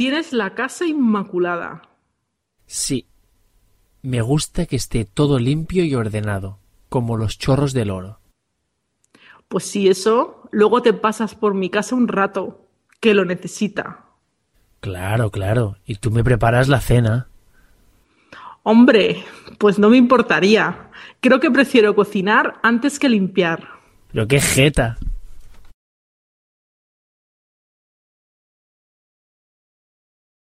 Tienes la casa inmaculada. Sí. Me gusta que esté todo limpio y ordenado, como los chorros del oro. Pues si eso, luego te pasas por mi casa un rato, que lo necesita. Claro, claro. Y tú me preparas la cena. Hombre, pues no me importaría. Creo que prefiero cocinar antes que limpiar. Pero qué jeta.